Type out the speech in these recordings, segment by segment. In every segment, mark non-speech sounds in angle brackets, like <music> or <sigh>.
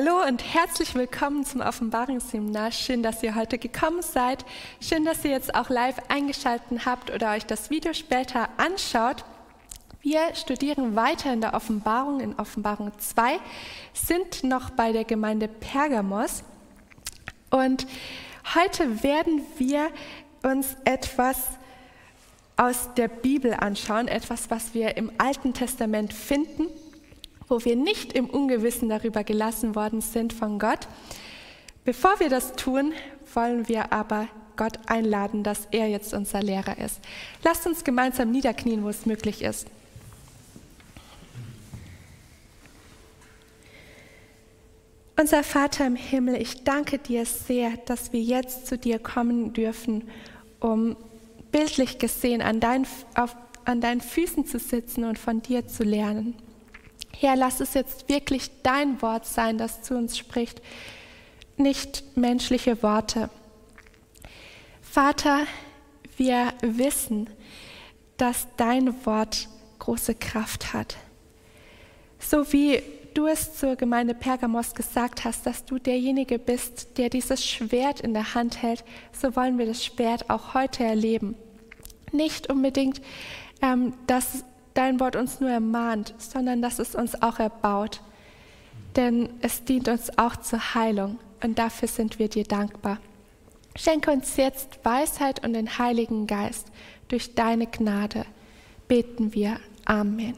Hallo und herzlich willkommen zum Offenbarungsseminar. Schön, dass ihr heute gekommen seid. Schön, dass ihr jetzt auch live eingeschaltet habt oder euch das Video später anschaut. Wir studieren weiter in der Offenbarung, in Offenbarung 2, sind noch bei der Gemeinde Pergamos und heute werden wir uns etwas aus der Bibel anschauen, etwas, was wir im Alten Testament finden wo wir nicht im Ungewissen darüber gelassen worden sind von Gott. Bevor wir das tun, wollen wir aber Gott einladen, dass er jetzt unser Lehrer ist. Lasst uns gemeinsam niederknien, wo es möglich ist. Unser Vater im Himmel, ich danke dir sehr, dass wir jetzt zu dir kommen dürfen, um bildlich gesehen an, dein, auf, an deinen Füßen zu sitzen und von dir zu lernen. Herr, lass es jetzt wirklich dein Wort sein, das zu uns spricht, nicht menschliche Worte. Vater, wir wissen, dass dein Wort große Kraft hat. So wie du es zur Gemeinde Pergamos gesagt hast, dass du derjenige bist, der dieses Schwert in der Hand hält, so wollen wir das Schwert auch heute erleben. Nicht unbedingt, ähm, dass dein Wort uns nur ermahnt, sondern dass es uns auch erbaut. Denn es dient uns auch zur Heilung und dafür sind wir dir dankbar. Schenke uns jetzt Weisheit und den Heiligen Geist. Durch deine Gnade beten wir. Amen.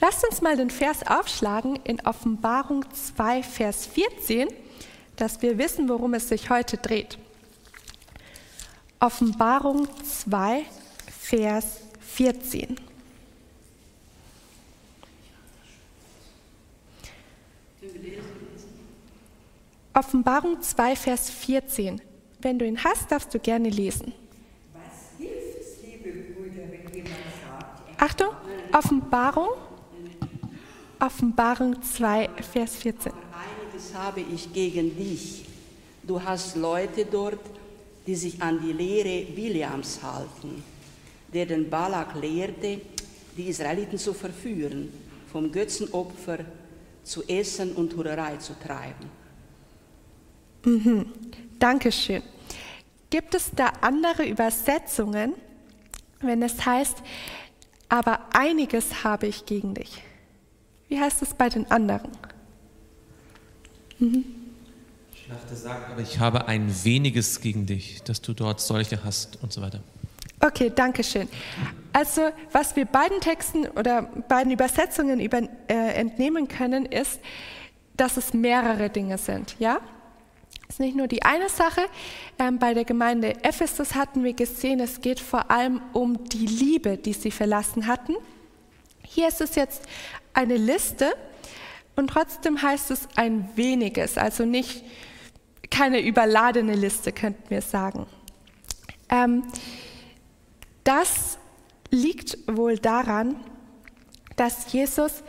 Lasst uns mal den Vers aufschlagen in Offenbarung 2, Vers 14, dass wir wissen, worum es sich heute dreht. Offenbarung 2, Vers 14. Offenbarung 2, Vers 14. Wenn du ihn hast, darfst du gerne lesen. Was hilft es, liebe Brüder, wenn jemand sagt, Achtung, Offenbarung, Offenbarung 2, Vers 14. Einiges habe ich gegen dich. Du hast Leute dort, die sich an die Lehre Williams halten, der den Balak lehrte, die Israeliten zu verführen, vom Götzenopfer zu essen und Hurerei zu treiben. Mhm. Dankeschön. Gibt es da andere Übersetzungen, wenn es heißt, aber einiges habe ich gegen dich? Wie heißt es bei den anderen? Mhm dachte, sag, aber ich habe ein weniges gegen dich, dass du dort solche hast und so weiter. Okay, danke schön. Also, was wir beiden Texten oder beiden Übersetzungen über, äh, entnehmen können, ist, dass es mehrere Dinge sind. Ja? Es ist nicht nur die eine Sache. Ähm, bei der Gemeinde Ephesus hatten wir gesehen, es geht vor allem um die Liebe, die sie verlassen hatten. Hier ist es jetzt eine Liste und trotzdem heißt es ein weniges, also nicht keine überladene Liste, könnten wir sagen. Ähm, das liegt wohl daran, dass Jesus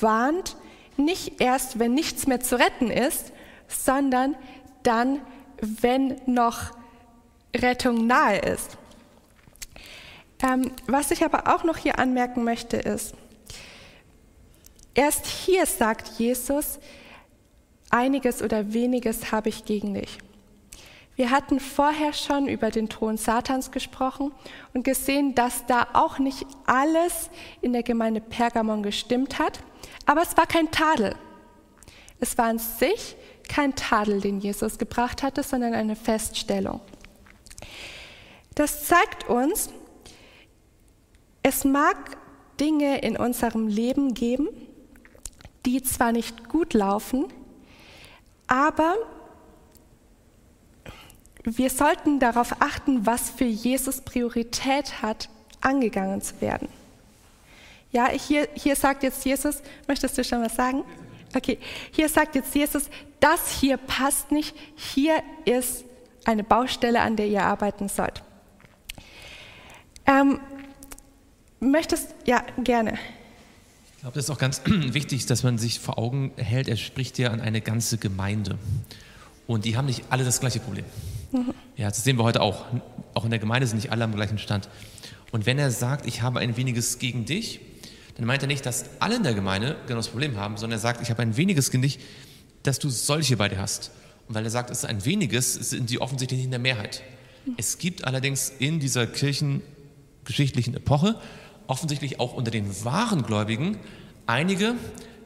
warnt, nicht erst, wenn nichts mehr zu retten ist, sondern dann, wenn noch Rettung nahe ist. Ähm, was ich aber auch noch hier anmerken möchte, ist, erst hier sagt Jesus, einiges oder weniges habe ich gegen dich. Wir hatten vorher schon über den Thron Satans gesprochen und gesehen, dass da auch nicht alles in der Gemeinde Pergamon gestimmt hat, aber es war kein Tadel. Es war an sich kein Tadel, den Jesus gebracht hatte, sondern eine Feststellung. Das zeigt uns, es mag Dinge in unserem Leben geben, die zwar nicht gut laufen, aber wir sollten darauf achten, was für Jesus Priorität hat, angegangen zu werden. Ja, hier, hier sagt jetzt Jesus, möchtest du schon was sagen? Okay, hier sagt jetzt Jesus, das hier passt nicht, hier ist eine Baustelle, an der ihr arbeiten sollt. Ähm, möchtest, ja, gerne glaube, das ist auch ganz <clears throat> wichtig, dass man sich vor Augen hält, er spricht ja an eine ganze Gemeinde. Und die haben nicht alle das gleiche Problem. Mhm. Ja, das sehen wir heute auch. Auch in der Gemeinde sind nicht alle am gleichen Stand. Und wenn er sagt, ich habe ein weniges gegen dich, dann meint er nicht, dass alle in der Gemeinde genau das Problem haben, sondern er sagt, ich habe ein weniges Kind nicht, dass du solche bei dir hast. Und weil er sagt, es ist ein weniges, sind die offensichtlich nicht in der Mehrheit. Es gibt allerdings in dieser kirchengeschichtlichen Epoche offensichtlich auch unter den wahren Gläubigen einige,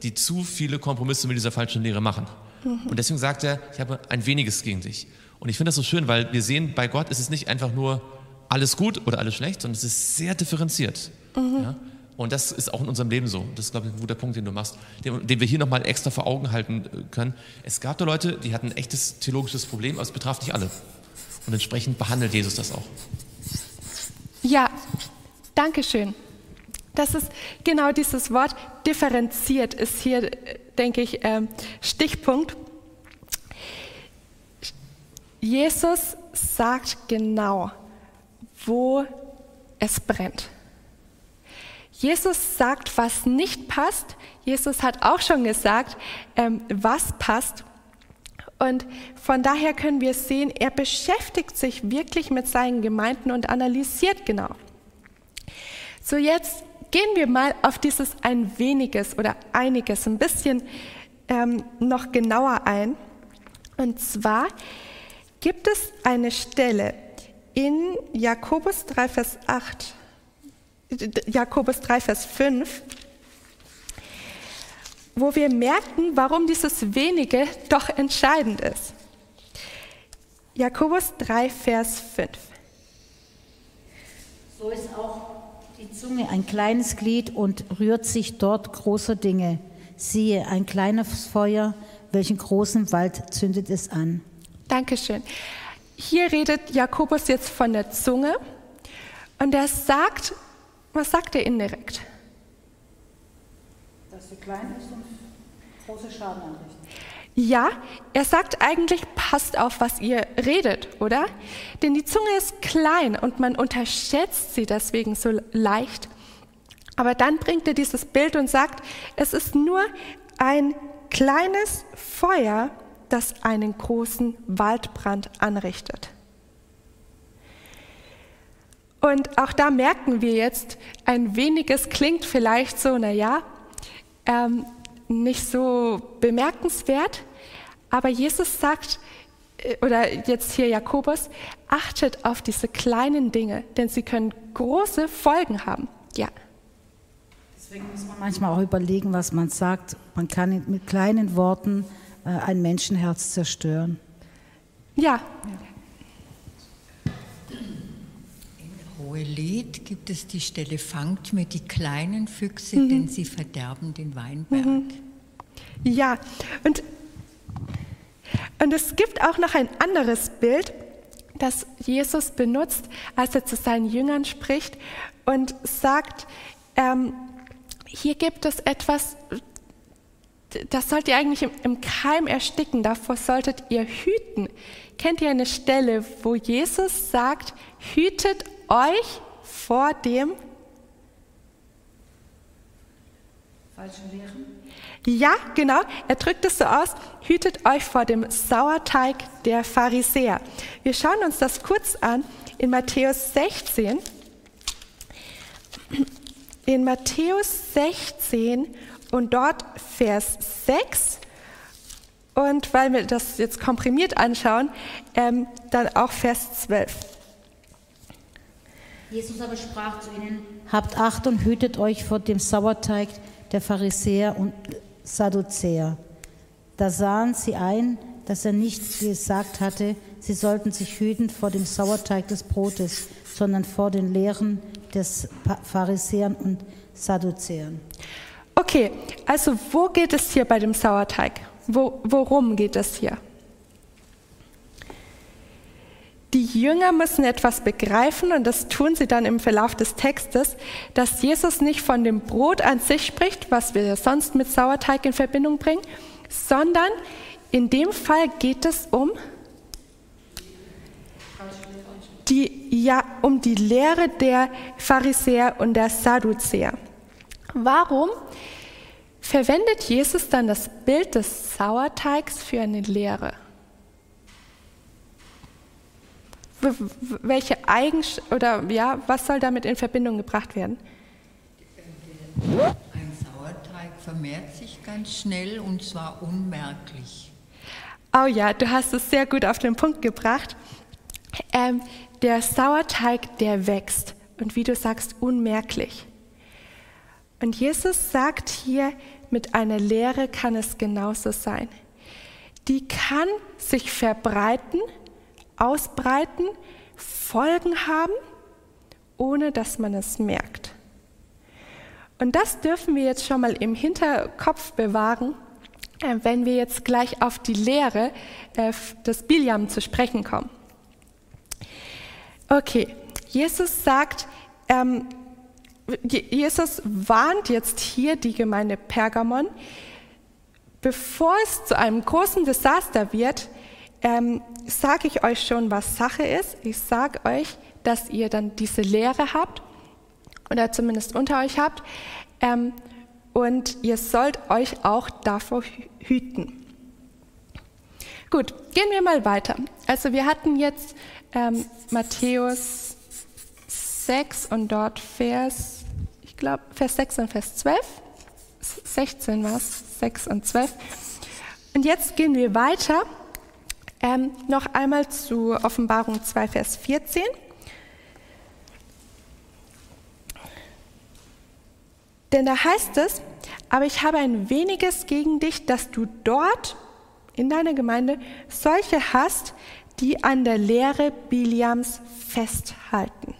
die zu viele Kompromisse mit dieser falschen Lehre machen. Und deswegen sagt er, ich habe ein weniges gegen dich. Und ich finde das so schön, weil wir sehen, bei Gott ist es nicht einfach nur alles gut oder alles schlecht, sondern es ist sehr differenziert. Mhm. Ja? Und das ist auch in unserem Leben so. Das ist, glaube ich, ein guter Punkt, den du machst, den, den wir hier nochmal extra vor Augen halten äh, können. Es gab da Leute, die hatten ein echtes theologisches Problem, aber es betraf nicht alle. Und entsprechend behandelt Jesus das auch. Ja, danke schön. Das ist genau dieses Wort differenziert, ist hier, denke ich, ähm, Stichpunkt. Jesus sagt genau, wo es brennt. Jesus sagt, was nicht passt. Jesus hat auch schon gesagt, ähm, was passt. Und von daher können wir sehen, er beschäftigt sich wirklich mit seinen Gemeinden und analysiert genau. So jetzt gehen wir mal auf dieses ein weniges oder einiges ein bisschen ähm, noch genauer ein. Und zwar gibt es eine Stelle in Jakobus 3, Vers 8, Jakobus 3, Vers 5, wo wir merken, warum dieses wenige doch entscheidend ist. Jakobus 3, Vers 5. So ist auch die Zunge ein kleines Glied und rührt sich dort großer Dinge. Siehe, ein kleines Feuer, welchen großen Wald zündet es an. Dankeschön. Hier redet Jakobus jetzt von der Zunge und er sagt, was sagt er indirekt? Dass sie klein ist und große Schaden anrichtet. Ja, er sagt eigentlich, passt auf, was ihr redet, oder? Denn die Zunge ist klein und man unterschätzt sie deswegen so leicht. Aber dann bringt er dieses Bild und sagt, es ist nur ein kleines Feuer, das einen großen Waldbrand anrichtet. Und auch da merken wir jetzt, ein weniges klingt vielleicht so, naja, ähm, nicht so bemerkenswert, aber Jesus sagt, äh, oder jetzt hier Jakobus, achtet auf diese kleinen Dinge, denn sie können große Folgen haben. Ja. Deswegen muss man manchmal auch überlegen, was man sagt. Man kann mit kleinen Worten äh, ein Menschenherz zerstören. Ja. ja. Hohelied gibt es die Stelle, fangt mir die kleinen Füchse, mhm. denn sie verderben den Weinberg. Mhm. Ja, und, und es gibt auch noch ein anderes Bild, das Jesus benutzt, als er zu seinen Jüngern spricht und sagt, ähm, hier gibt es etwas, das sollt ihr eigentlich im, im Keim ersticken, davor solltet ihr hüten. Kennt ihr eine Stelle, wo Jesus sagt, hütet euch vor dem falschen Lehren? Ja, genau. Er drückt es so aus, hütet euch vor dem Sauerteig der Pharisäer. Wir schauen uns das kurz an in Matthäus 16. In Matthäus 16 und dort Vers 6. Und weil wir das jetzt komprimiert anschauen, ähm, dann auch Vers 12. Jesus aber sprach zu ihnen, habt Acht und hütet euch vor dem Sauerteig der Pharisäer und Sadduzäer. Da sahen sie ein, dass er nicht gesagt hatte, sie sollten sich hüten vor dem Sauerteig des Brotes, sondern vor den Lehren des Pharisäern und Sadduzäern. Okay, also wo geht es hier bei dem Sauerteig? Wo, worum geht es hier? Die Jünger müssen etwas begreifen und das tun sie dann im Verlauf des Textes, dass Jesus nicht von dem Brot an sich spricht, was wir sonst mit Sauerteig in Verbindung bringen, sondern in dem Fall geht es um die, ja, um die Lehre der Pharisäer und der Sadduzäer. Warum verwendet Jesus dann das Bild des Sauerteigs für eine Lehre? Welche Eigenschaften oder ja, was soll damit in Verbindung gebracht werden? Ein Sauerteig vermehrt sich ganz schnell und zwar unmerklich. Oh ja, du hast es sehr gut auf den Punkt gebracht. Ähm, der Sauerteig, der wächst und wie du sagst, unmerklich. Und Jesus sagt hier, mit einer Lehre kann es genauso sein. Die kann sich verbreiten, ausbreiten, Folgen haben, ohne dass man es merkt. Und das dürfen wir jetzt schon mal im Hinterkopf bewahren, äh, wenn wir jetzt gleich auf die Lehre äh, des Biliam zu sprechen kommen. Okay, Jesus sagt, ähm, Jesus warnt jetzt hier die Gemeinde Pergamon, bevor es zu einem großen Desaster wird, ähm, sage ich euch schon, was Sache ist. Ich sage euch, dass ihr dann diese Lehre habt oder zumindest unter euch habt. Ähm, und ihr sollt euch auch davor hüten. Gut, gehen wir mal weiter. Also wir hatten jetzt ähm, Matthäus 6 und dort Vers, ich glaube Vers 6 und Vers 12. 16 war es, 6 und 12. Und jetzt gehen wir weiter. Ähm, noch einmal zu Offenbarung 2, Vers 14. Denn da heißt es, aber ich habe ein weniges gegen dich, dass du dort in deiner Gemeinde solche hast, die an der Lehre Biliams festhalten.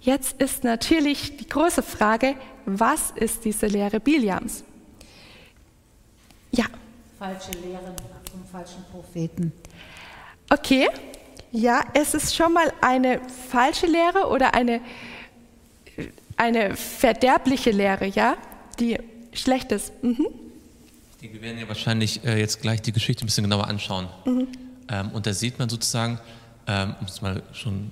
Jetzt ist natürlich die große Frage, was ist diese Lehre Biliams? Ja. Falsche Lehren falschen Propheten. Okay, ja, es ist schon mal eine falsche Lehre oder eine eine verderbliche Lehre, ja, die schlecht ist. Mhm. Wir werden ja wahrscheinlich äh, jetzt gleich die Geschichte ein bisschen genauer anschauen. Mhm. Ähm, und da sieht man sozusagen, ähm, um es mal schon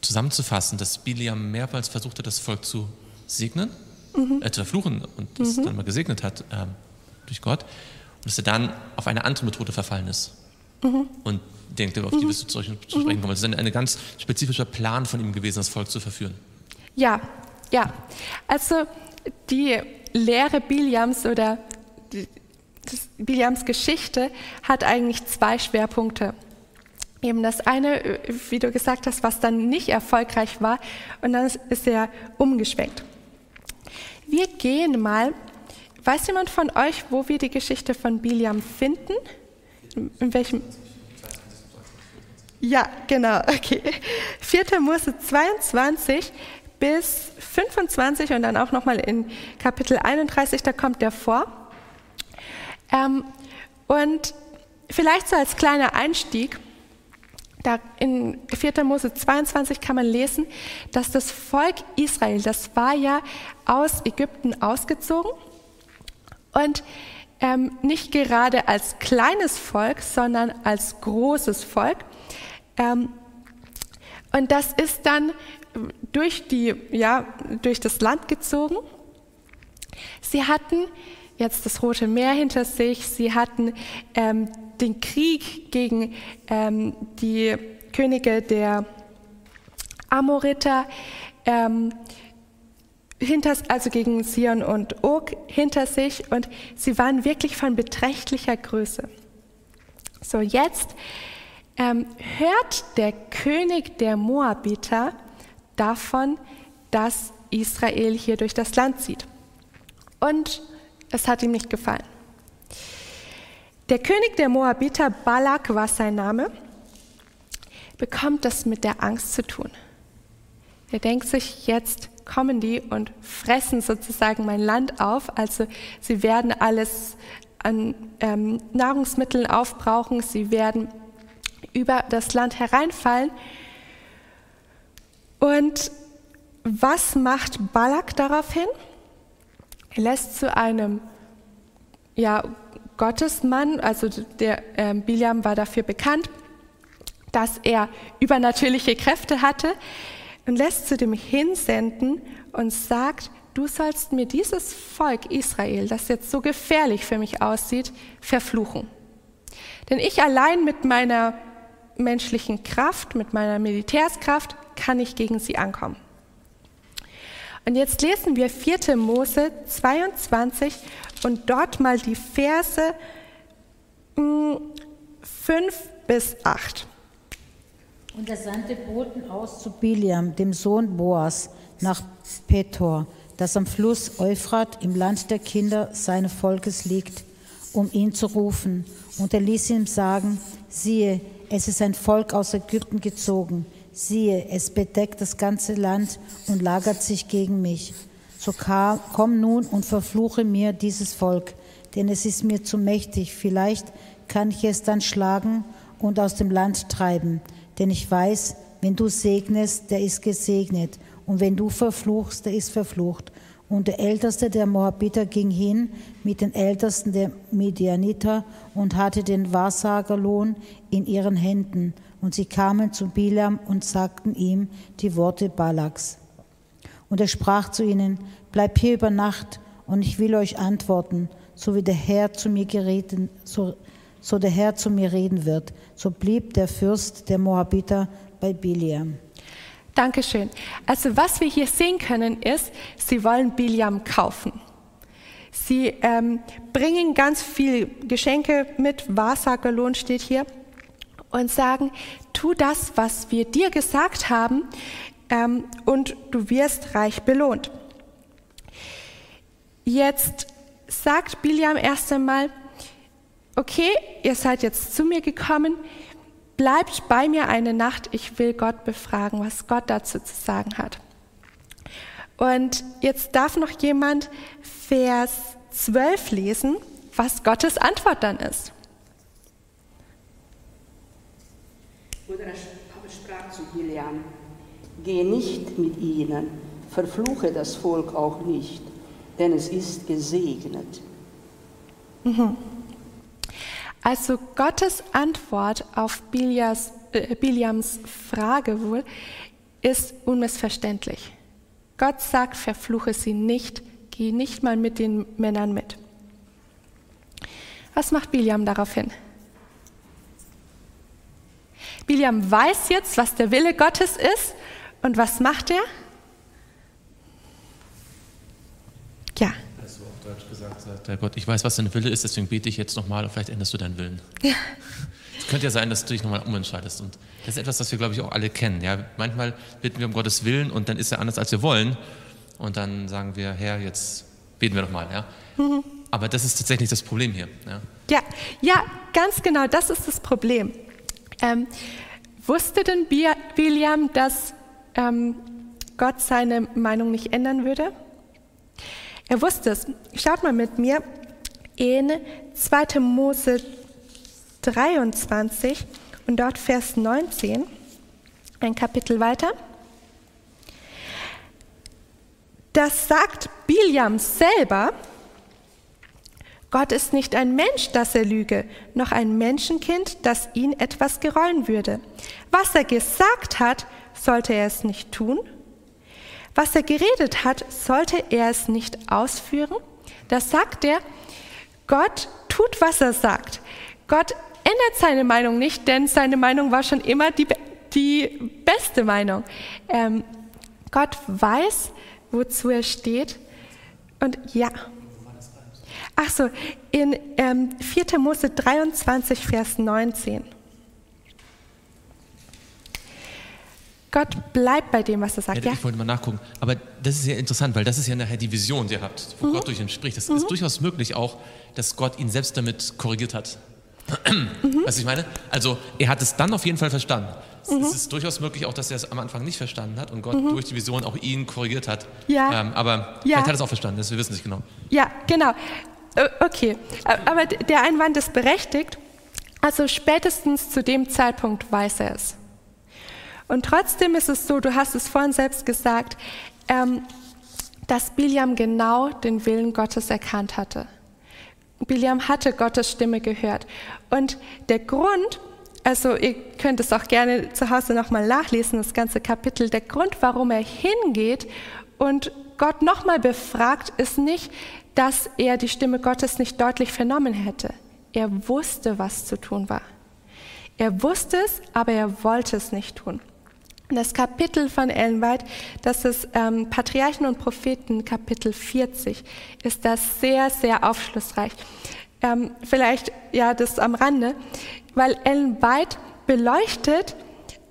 zusammenzufassen, dass Biliam mehrmals versucht hat, das Volk zu segnen, mhm. äh, zu verfluchen und das mhm. dann mal gesegnet hat ähm, durch Gott. Und dass er dann auf eine andere Methode verfallen ist. Mhm. Und denkt, auf die wirst du zu sprechen kommen. Das ist ein, ein ganz spezifischer Plan von ihm gewesen, das Volk zu verführen. Ja, ja, also die Lehre Biliams oder die, Biliams Geschichte hat eigentlich zwei Schwerpunkte. Eben das eine, wie du gesagt hast, was dann nicht erfolgreich war, und dann ist er umgeschwenkt. Wir gehen mal, weiß jemand von euch, wo wir die Geschichte von Biliam finden? In welchem? Ja, genau, <laughs> okay. 4. Mose 22, bis 25 und dann auch nochmal in Kapitel 31, da kommt der vor. Ähm, und vielleicht so als kleiner Einstieg, da in 4. Mose 22 kann man lesen, dass das Volk Israel, das war ja aus Ägypten ausgezogen und ähm, nicht gerade als kleines Volk, sondern als großes Volk. Ähm, und das ist dann durch, die, ja, durch das Land gezogen. Sie hatten jetzt das Rote Meer hinter sich, sie hatten ähm, den Krieg gegen ähm, die Könige der Amoriter, ähm, hinter, also gegen Sion und Og hinter sich und sie waren wirklich von beträchtlicher Größe. So, jetzt ähm, hört der König der Moabiter davon, dass Israel hier durch das Land zieht. Und es hat ihm nicht gefallen. Der König der Moabiter, Balak war sein Name, bekommt das mit der Angst zu tun. Er denkt sich, jetzt kommen die und fressen sozusagen mein Land auf. Also sie werden alles an ähm, Nahrungsmitteln aufbrauchen, sie werden über das Land hereinfallen und was macht Balak daraufhin? Er lässt zu einem ja, Gottesmann, also der äh, Biliam war dafür bekannt, dass er übernatürliche Kräfte hatte und lässt zu dem hinsenden und sagt, du sollst mir dieses Volk Israel, das jetzt so gefährlich für mich aussieht, verfluchen. Denn ich allein mit meiner menschlichen Kraft, mit meiner Militärskraft kann ich gegen sie ankommen. Und jetzt lesen wir 4. Mose 22 und dort mal die Verse 5 bis 8. Und er sandte Boten aus zu Biliam, dem Sohn Boas, nach Petor, das am Fluss Euphrat im Land der Kinder seines Volkes liegt, um ihn zu rufen. Und er ließ ihm sagen, siehe, es ist ein Volk aus Ägypten gezogen. Siehe, es bedeckt das ganze Land und lagert sich gegen mich. So komm nun und verfluche mir dieses Volk, denn es ist mir zu mächtig. Vielleicht kann ich es dann schlagen und aus dem Land treiben. Denn ich weiß, wenn du segnest, der ist gesegnet. Und wenn du verfluchst, der ist verflucht. Und der Älteste der Moabiter ging hin mit den Ältesten der Midianiter und hatte den Wahrsagerlohn in ihren Händen. Und sie kamen zu Bilam und sagten ihm die Worte Balaks. Und er sprach zu ihnen, bleib hier über Nacht und ich will euch antworten, so wie der Herr zu mir gereden, so, so der Herr zu mir reden wird. So blieb der Fürst der Moabiter bei Biliam. Dankeschön. Also was wir hier sehen können ist, sie wollen Biliam kaufen. Sie ähm, bringen ganz viel Geschenke mit, Wahrsagerlohn steht hier, und sagen, tu das, was wir dir gesagt haben, ähm, und du wirst reich belohnt. Jetzt sagt Biliam erst einmal, okay, ihr seid jetzt zu mir gekommen, bleibt bei mir eine Nacht, ich will Gott befragen, was Gott dazu zu sagen hat. Und jetzt darf noch jemand Vers 12 lesen, was Gottes Antwort dann ist. Und er sprach zu Biliam, geh nicht mit ihnen, verfluche das Volk auch nicht, denn es ist gesegnet. Mhm. Also Gottes Antwort auf Bilias, äh, Biliams Frage wohl ist unmissverständlich. Gott sagt, verfluche sie nicht, geh nicht mal mit den Männern mit. Was macht Biliam daraufhin? Biliam weiß jetzt, was der Wille Gottes ist und was macht er? Ja. Deutsch gesagt sagt der Gott, ich weiß, was dein Wille ist, deswegen bete ich jetzt nochmal und vielleicht änderst du deinen Willen. Ja. Es könnte ja sein, dass du dich nochmal umentscheidest. Und das ist etwas, was wir, glaube ich, auch alle kennen. Ja, manchmal bitten wir um Gottes Willen und dann ist er anders, als wir wollen. Und dann sagen wir, Herr, jetzt beten wir nochmal. Ja? Mhm. Aber das ist tatsächlich das Problem hier. Ja, ja, ja ganz genau, das ist das Problem. Ähm, wusste denn Biliam, dass ähm, Gott seine Meinung nicht ändern würde? Er wusste es. Schaut mal mit mir in 2. Mose 23 und dort Vers 19, ein Kapitel weiter. Das sagt Biliam selber, Gott ist nicht ein Mensch, dass er lüge, noch ein Menschenkind, das ihn etwas gereuen würde. Was er gesagt hat, sollte er es nicht tun? Was er geredet hat, sollte er es nicht ausführen? Da sagt er, Gott tut, was er sagt. Gott ändert seine Meinung nicht, denn seine Meinung war schon immer die, die beste Meinung. Ähm, Gott weiß, wozu er steht. Und ja. Ach so, in ähm, 4. Mose 23, Vers 19. Gott bleibt bei dem, was er sagt. Ja, ich wollte mal nachgucken. Aber das ist ja interessant, weil das ist ja nachher die Vision, die ihr habt, wo mhm. Gott durch ihn spricht. Das mhm. ist durchaus möglich auch, dass Gott ihn selbst damit korrigiert hat. Mhm. Was ich meine? Also er hat es dann auf jeden Fall verstanden. Mhm. Es ist durchaus möglich auch, dass er es am Anfang nicht verstanden hat und Gott mhm. durch die Vision auch ihn korrigiert hat. Ja. Ähm, aber ja. vielleicht hat er es auch verstanden, das, wir wissen nicht genau. Ja, genau. Okay, aber der Einwand ist berechtigt. Also spätestens zu dem Zeitpunkt weiß er es. Und trotzdem ist es so, du hast es vorhin selbst gesagt, ähm, dass Biliam genau den Willen Gottes erkannt hatte. Biliam hatte Gottes Stimme gehört. Und der Grund, also ihr könnt es auch gerne zu Hause nochmal nachlesen, das ganze Kapitel, der Grund, warum er hingeht und Gott nochmal befragt, ist nicht, dass er die Stimme Gottes nicht deutlich vernommen hätte. Er wusste, was zu tun war. Er wusste es, aber er wollte es nicht tun. Das Kapitel von Ellen White, das ist ähm, Patriarchen und Propheten, Kapitel 40, ist das sehr, sehr aufschlussreich. Ähm, vielleicht, ja, das am Rande, weil Ellen White beleuchtet,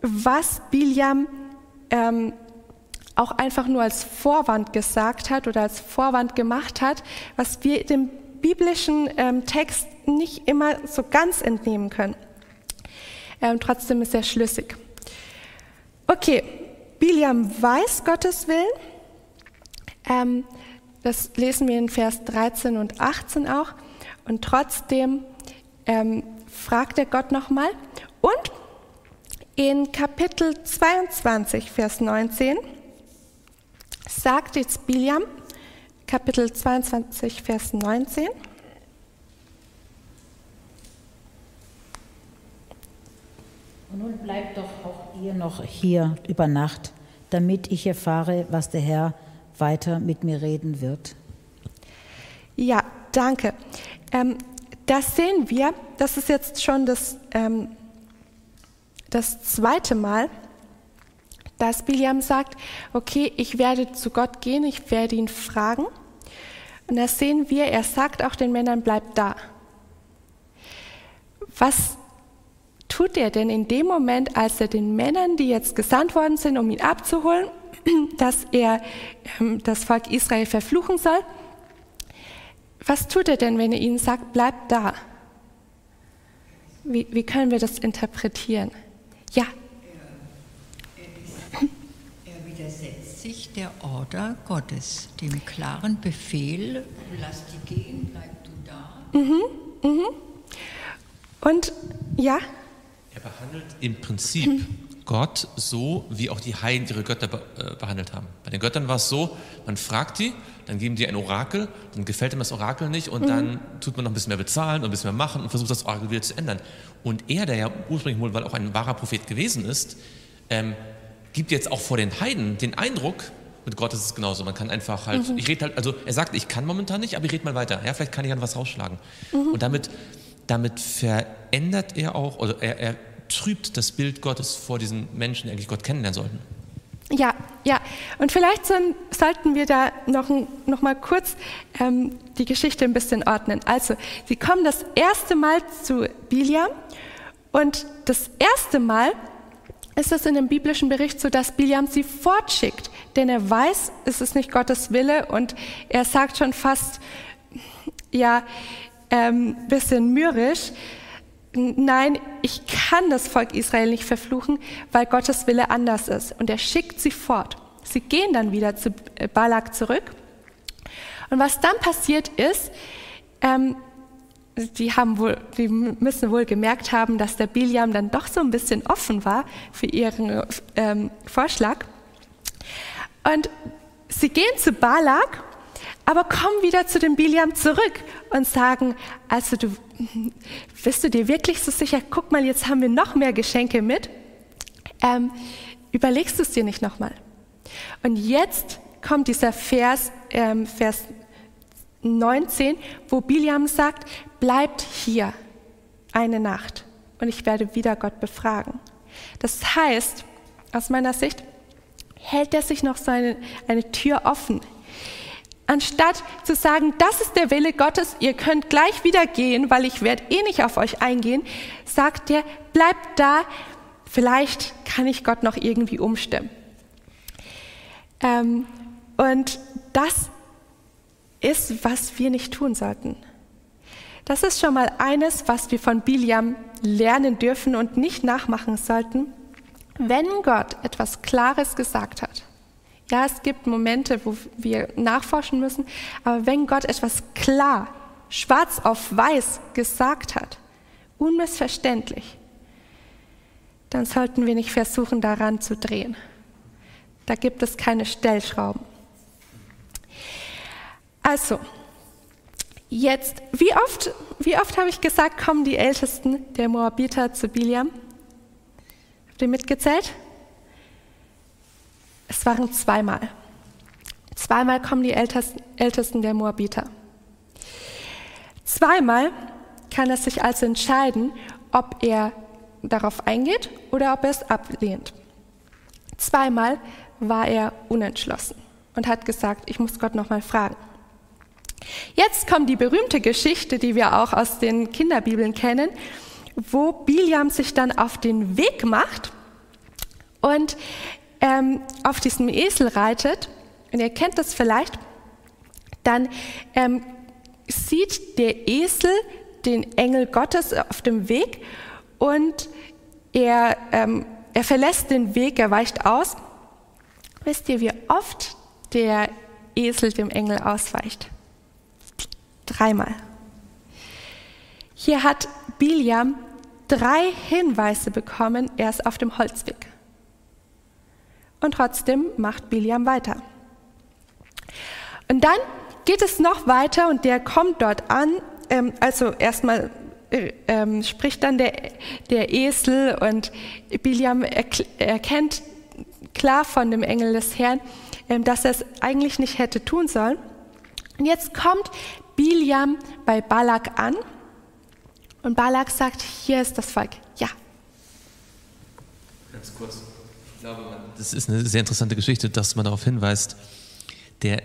was Biliam ähm, auch einfach nur als Vorwand gesagt hat oder als Vorwand gemacht hat, was wir dem biblischen ähm, Text nicht immer so ganz entnehmen können. Ähm, trotzdem ist er schlüssig. Okay, Biliam weiß Gottes Willen. Ähm, das lesen wir in Vers 13 und 18 auch. Und trotzdem ähm, fragt er Gott nochmal. Und in Kapitel 22, Vers 19 sagt jetzt Biliam, Kapitel 22, Vers 19, Und nun bleibt doch auch ihr noch hier über Nacht, damit ich erfahre, was der Herr weiter mit mir reden wird. Ja, danke. Ähm, das sehen wir, das ist jetzt schon das, ähm, das zweite Mal, dass Biliam sagt, okay, ich werde zu Gott gehen, ich werde ihn fragen. Und das sehen wir, er sagt auch den Männern, bleibt da. Was tut er denn in dem Moment, als er den Männern, die jetzt gesandt worden sind, um ihn abzuholen, <clears throat> dass er ähm, das Volk Israel verfluchen soll? Was tut er denn, wenn er ihnen sagt, bleibt da? Wie, wie können wir das interpretieren? Ja. Er widersetzt sich der Order Gottes, dem klaren Befehl, lass die gehen, bleib du da. Mhm, mhm. Und ja? Er behandelt im Prinzip Gott so, wie auch die Heiden ihre Götter äh, behandelt haben. Bei den Göttern war es so, man fragt die, dann geben die ein Orakel, dann gefällt ihm das Orakel nicht und mhm. dann tut man noch ein bisschen mehr bezahlen und ein bisschen mehr machen und versucht das Orakel wieder zu ändern. Und er, der ja ursprünglich wohl, auch ein wahrer Prophet gewesen ist, ähm, gibt jetzt auch vor den Heiden den Eindruck, mit Gott ist es genauso. Man kann einfach halt, mhm. ich rede halt, also er sagt, ich kann momentan nicht, aber ich rede mal weiter. Ja, vielleicht kann ich dann was rausschlagen. Mhm. Und damit, damit verändert er auch, oder er, er trübt das Bild Gottes vor diesen Menschen, die eigentlich Gott kennenlernen sollten. Ja, ja. Und vielleicht sollten wir da noch, noch mal kurz ähm, die Geschichte ein bisschen ordnen. Also, sie kommen das erste Mal zu Biliam und das erste Mal ist es in dem biblischen Bericht so, dass Biliam sie fortschickt, denn er weiß, es ist nicht Gottes Wille und er sagt schon fast, ja, ähm, bisschen mürrisch, nein, ich kann das Volk Israel nicht verfluchen, weil Gottes Wille anders ist. Und er schickt sie fort. Sie gehen dann wieder zu äh, Balak zurück. Und was dann passiert ist, ähm, die, haben wohl, die müssen wohl gemerkt haben, dass der Biliam dann doch so ein bisschen offen war für ihren ähm, Vorschlag. Und sie gehen zu Balak aber kommen wieder zu dem Biliam zurück und sagen, also du, bist du dir wirklich so sicher, guck mal, jetzt haben wir noch mehr Geschenke mit, ähm, überlegst du es dir nicht nochmal. Und jetzt kommt dieser Vers, ähm, Vers 19, wo Biliam sagt, bleibt hier eine Nacht und ich werde wieder Gott befragen. Das heißt, aus meiner Sicht, hält er sich noch so eine, eine Tür offen Anstatt zu sagen, das ist der Wille Gottes, ihr könnt gleich wieder gehen, weil ich werde eh nicht auf euch eingehen, sagt er, bleibt da, vielleicht kann ich Gott noch irgendwie umstimmen. Ähm, und das ist, was wir nicht tun sollten. Das ist schon mal eines, was wir von Biliam lernen dürfen und nicht nachmachen sollten. Wenn Gott etwas Klares gesagt hat, ja, es gibt Momente, wo wir nachforschen müssen, aber wenn Gott etwas klar, schwarz auf weiß gesagt hat, unmissverständlich, dann sollten wir nicht versuchen, daran zu drehen. Da gibt es keine Stellschrauben. Also, jetzt, wie oft, wie oft habe ich gesagt, kommen die Ältesten der Moabiter zu Biliam? Habt ihr mitgezählt? Es waren zweimal. Zweimal kommen die Ältesten der Moabiter. Zweimal kann er sich also entscheiden, ob er darauf eingeht oder ob er es ablehnt. Zweimal war er unentschlossen und hat gesagt, ich muss Gott noch mal fragen. Jetzt kommt die berühmte Geschichte, die wir auch aus den Kinderbibeln kennen, wo Biliam sich dann auf den Weg macht und ähm, auf diesem Esel reitet. Und ihr kennt das vielleicht. Dann ähm, sieht der Esel den Engel Gottes auf dem Weg und er, ähm, er verlässt den Weg, er weicht aus. Wisst ihr, wie oft der Esel dem Engel ausweicht? Dreimal. Hier hat Biliam drei Hinweise bekommen, er ist auf dem Holzweg. Und trotzdem macht Biliam weiter. Und dann geht es noch weiter und der kommt dort an. Ähm, also erstmal äh, ähm, spricht dann der, der Esel und Biliam erkennt klar von dem Engel des Herrn, ähm, dass er es eigentlich nicht hätte tun sollen. Und jetzt kommt Biliam bei Balak an und Balak sagt, hier ist das Volk. Ja. Ganz kurz. Ich glaube, das ist eine sehr interessante Geschichte, dass man darauf hinweist. Der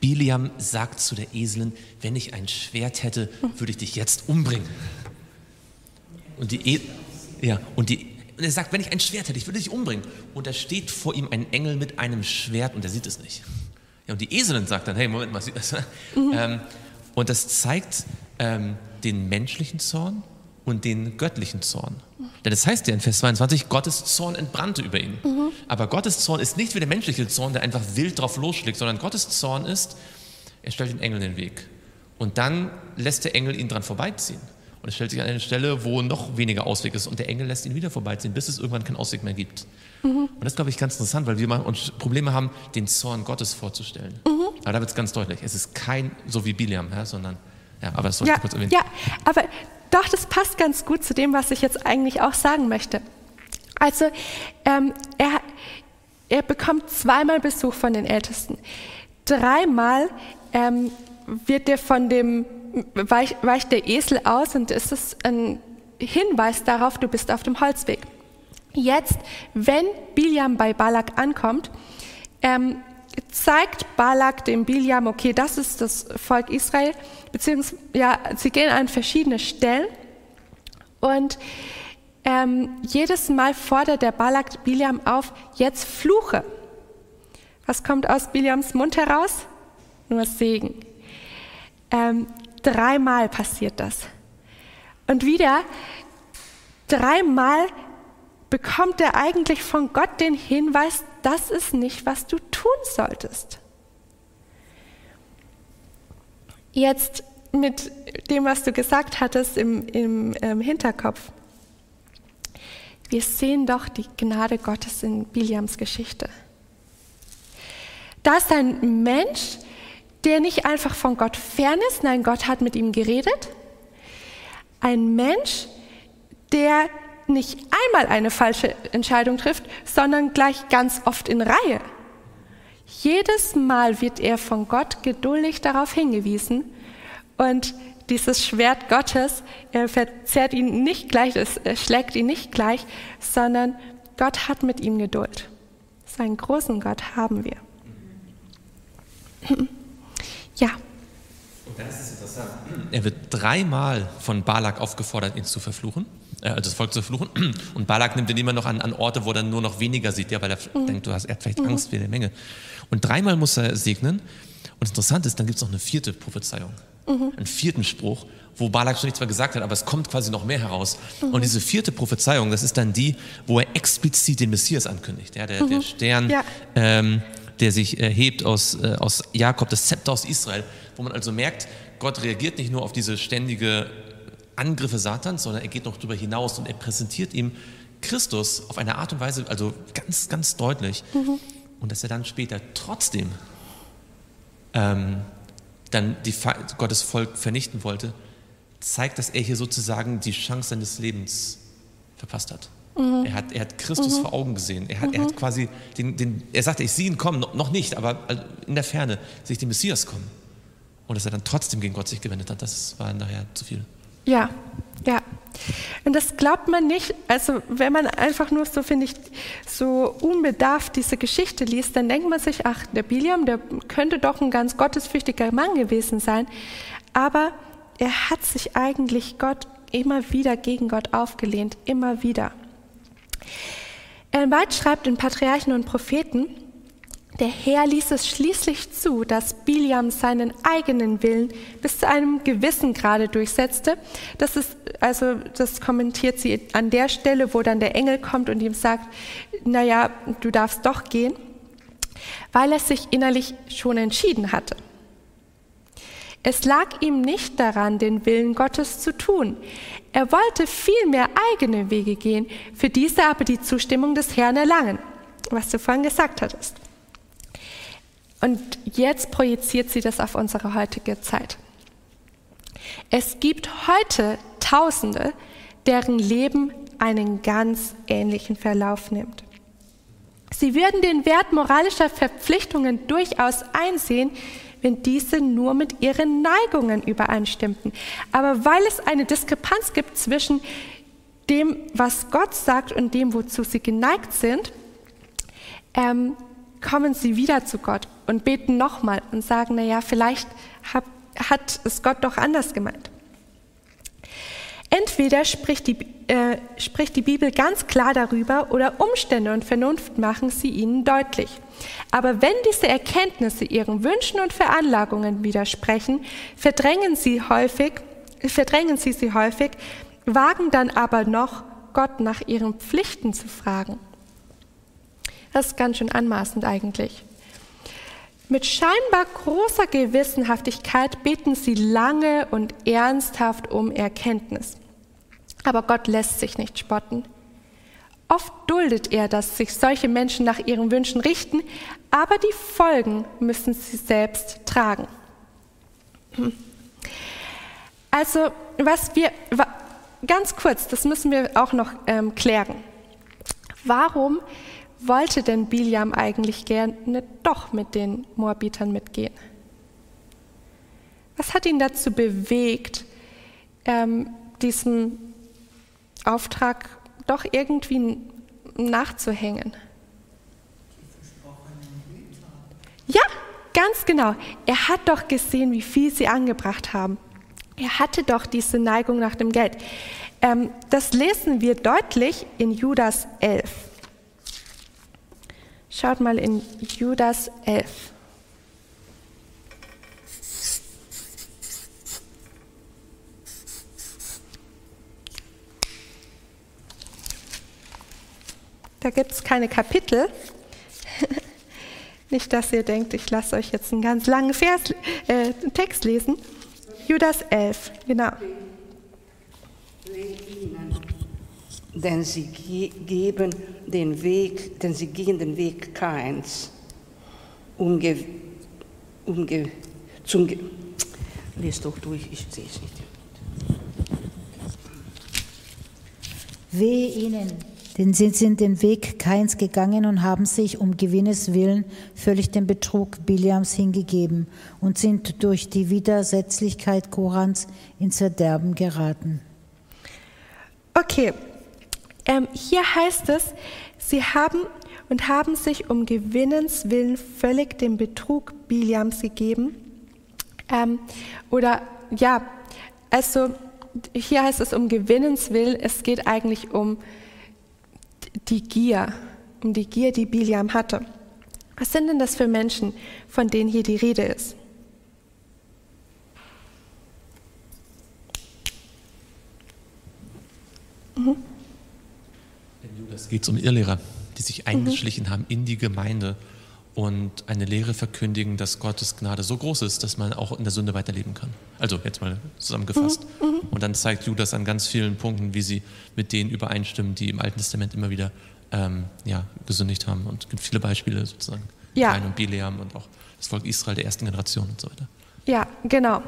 Biliam sagt zu der Eselin, wenn ich ein Schwert hätte, würde ich dich jetzt umbringen. Und die e ja, und die und er sagt, wenn ich ein Schwert hätte, ich würde dich umbringen. Und da steht vor ihm ein Engel mit einem Schwert und er sieht es nicht. Ja, und die Eselin sagt dann, hey, Moment mal? Mhm. <laughs> Ähm, und das zeigt ähm, den menschlichen Zorn und den göttlichen Zorn. Denn das heißt ja in Vers 22, Gottes Zorn entbrannte über ihn. Mhm. Aber Gottes Zorn ist nicht wie der menschliche Zorn, der einfach wild drauf losschlägt, sondern Gottes Zorn ist, er stellt den Engel in den Weg. Und dann lässt der Engel ihn dran vorbeiziehen. Und es stellt sich an eine Stelle, wo noch weniger Ausweg ist. Und der Engel lässt ihn wieder vorbeiziehen, bis es irgendwann keinen Ausweg mehr gibt. Mhm. Und das glaube ich ganz interessant, weil wir uns Probleme haben, den Zorn Gottes vorzustellen. Mhm. Aber da wird es ganz deutlich. Es ist kein, so wie Biliam, ja, sondern, ja, aber das sollte ja, ich kurz erwähnen. Ja, aber doch, das passt ganz gut zu dem, was ich jetzt eigentlich auch sagen möchte. Also, ähm, er, er bekommt zweimal Besuch von den Ältesten. Dreimal ähm, wird er von dem weicht, weicht der Esel aus und es ist ein Hinweis darauf, du bist auf dem Holzweg. Jetzt, wenn Biliam bei Balak ankommt, ähm, zeigt Balak dem Biliam, okay, das ist das Volk Israel, beziehungsweise, ja, sie gehen an verschiedene Stellen und ähm, jedes Mal fordert der Balak Biliam auf, jetzt fluche. Was kommt aus Biliams Mund heraus? Nur Segen. Ähm, Dreimal passiert das. Und wieder, dreimal bekommt er eigentlich von Gott den Hinweis, das ist nicht, was du tun solltest. Jetzt mit dem, was du gesagt hattest im, im, im Hinterkopf. Wir sehen doch die Gnade Gottes in Biliams Geschichte. Da ist ein Mensch, der nicht einfach von Gott fern ist, nein, Gott hat mit ihm geredet. Ein Mensch, der nicht einmal eine falsche Entscheidung trifft, sondern gleich ganz oft in Reihe. Jedes Mal wird er von Gott geduldig darauf hingewiesen und dieses Schwert Gottes er verzerrt ihn nicht gleich, es schlägt ihn nicht gleich, sondern Gott hat mit ihm Geduld. Seinen großen Gott haben wir. <laughs> Ja. Und das ist interessant. Er wird dreimal von Balak aufgefordert, ihn zu verfluchen, äh, also das Volk zu verfluchen. Und Balak nimmt ihn immer noch an, an Orte, wo er dann nur noch weniger sieht, ja, weil er mhm. denkt, du hast, er hat vielleicht mhm. Angst vor der Menge. Und dreimal muss er segnen. Und interessant ist, dann gibt es noch eine vierte Prophezeiung, mhm. einen vierten Spruch, wo Balak schon nichts mehr gesagt hat, aber es kommt quasi noch mehr heraus. Mhm. Und diese vierte Prophezeiung, das ist dann die, wo er explizit den Messias ankündigt. Ja, der, der mhm. Stern. Ja. Ähm, der sich erhebt aus, äh, aus Jakob, das Zepter aus Israel, wo man also merkt, Gott reagiert nicht nur auf diese ständige Angriffe Satans, sondern er geht noch darüber hinaus und er präsentiert ihm Christus auf eine Art und Weise, also ganz, ganz deutlich. Mhm. Und dass er dann später trotzdem ähm, dann die, Gottes Volk vernichten wollte, zeigt, dass er hier sozusagen die Chance seines Lebens verpasst hat. Mhm. Er, hat, er hat Christus mhm. vor Augen gesehen. Er hat, mhm. er hat mhm. quasi den, den, er sagte, ich sehe ihn kommen, noch nicht, aber in der Ferne sehe ich den Messias kommen. Und dass er dann trotzdem gegen Gott sich gewendet hat, das war nachher zu viel. Ja, ja. Und das glaubt man nicht. Also wenn man einfach nur so, finde ich, so unbedarft diese Geschichte liest, dann denkt man sich, ach, der Biliam, der könnte doch ein ganz gottesfürchtiger Mann gewesen sein. Aber er hat sich eigentlich Gott immer wieder gegen Gott aufgelehnt, immer wieder. Ellen White schreibt in Patriarchen und Propheten, der Herr ließ es schließlich zu, dass Biliam seinen eigenen Willen bis zu einem gewissen Grade durchsetzte. Das ist, also, das kommentiert sie an der Stelle, wo dann der Engel kommt und ihm sagt, naja, du darfst doch gehen, weil er sich innerlich schon entschieden hatte. Es lag ihm nicht daran, den Willen Gottes zu tun. Er wollte vielmehr eigene Wege gehen, für diese aber die Zustimmung des Herrn erlangen, was du vorhin gesagt hattest. Und jetzt projiziert sie das auf unsere heutige Zeit. Es gibt heute Tausende, deren Leben einen ganz ähnlichen Verlauf nimmt. Sie würden den Wert moralischer Verpflichtungen durchaus einsehen, wenn diese nur mit ihren Neigungen übereinstimmten. Aber weil es eine Diskrepanz gibt zwischen dem, was Gott sagt und dem, wozu sie geneigt sind, ähm, kommen sie wieder zu Gott und beten nochmal und sagen, naja, vielleicht hab, hat es Gott doch anders gemeint. Entweder spricht die, äh, spricht die Bibel ganz klar darüber oder Umstände und Vernunft machen sie ihnen deutlich. Aber wenn diese Erkenntnisse ihren Wünschen und Veranlagungen widersprechen, verdrängen sie, häufig, verdrängen sie sie häufig, wagen dann aber noch, Gott nach ihren Pflichten zu fragen. Das ist ganz schön anmaßend eigentlich. Mit scheinbar großer Gewissenhaftigkeit beten sie lange und ernsthaft um Erkenntnis. Aber Gott lässt sich nicht spotten. Oft duldet er, dass sich solche Menschen nach ihren Wünschen richten, aber die Folgen müssen sie selbst tragen. Also, was wir, ganz kurz, das müssen wir auch noch ähm, klären. Warum wollte denn Biliam eigentlich gerne doch mit den Moabitern mitgehen? Was hat ihn dazu bewegt, ähm, diesem Auftrag doch irgendwie nachzuhängen? Ja, ganz genau. Er hat doch gesehen, wie viel sie angebracht haben. Er hatte doch diese Neigung nach dem Geld. Ähm, das lesen wir deutlich in Judas 11. Schaut mal in Judas 11. Da gibt es keine Kapitel. <laughs> Nicht, dass ihr denkt, ich lasse euch jetzt einen ganz langen Vers, äh, Text lesen. Judas 11, genau denn sie geben den Weg, denn sie gehen den Weg Keins, umge, umge, zum, lest doch durch, ich sehe es nicht. Wehe ihnen, denn sie sind den Weg Keins gegangen und haben sich um Gewinnes willen völlig dem Betrug Biliams hingegeben und sind durch die Widersetzlichkeit Korans ins Verderben geraten. Okay, ähm, hier heißt es, sie haben und haben sich um Gewinnens willen völlig dem Betrug Biliams gegeben. Ähm, oder ja, also hier heißt es um Gewinnens willen, es geht eigentlich um die Gier, um die Gier, die Biliam hatte. Was sind denn das für Menschen, von denen hier die Rede ist? Mhm. Es geht um Irrlehrer, die sich eingeschlichen mhm. haben in die Gemeinde und eine Lehre verkündigen, dass Gottes Gnade so groß ist, dass man auch in der Sünde weiterleben kann. Also jetzt mal zusammengefasst. Mhm. Mhm. Und dann zeigt Judas an ganz vielen Punkten, wie sie mit denen übereinstimmen, die im Alten Testament immer wieder ähm, ja, gesündigt haben. Und es gibt viele Beispiele sozusagen. Ja. Kain und Bileam und auch das Volk Israel der ersten Generation und so weiter. Ja, genau.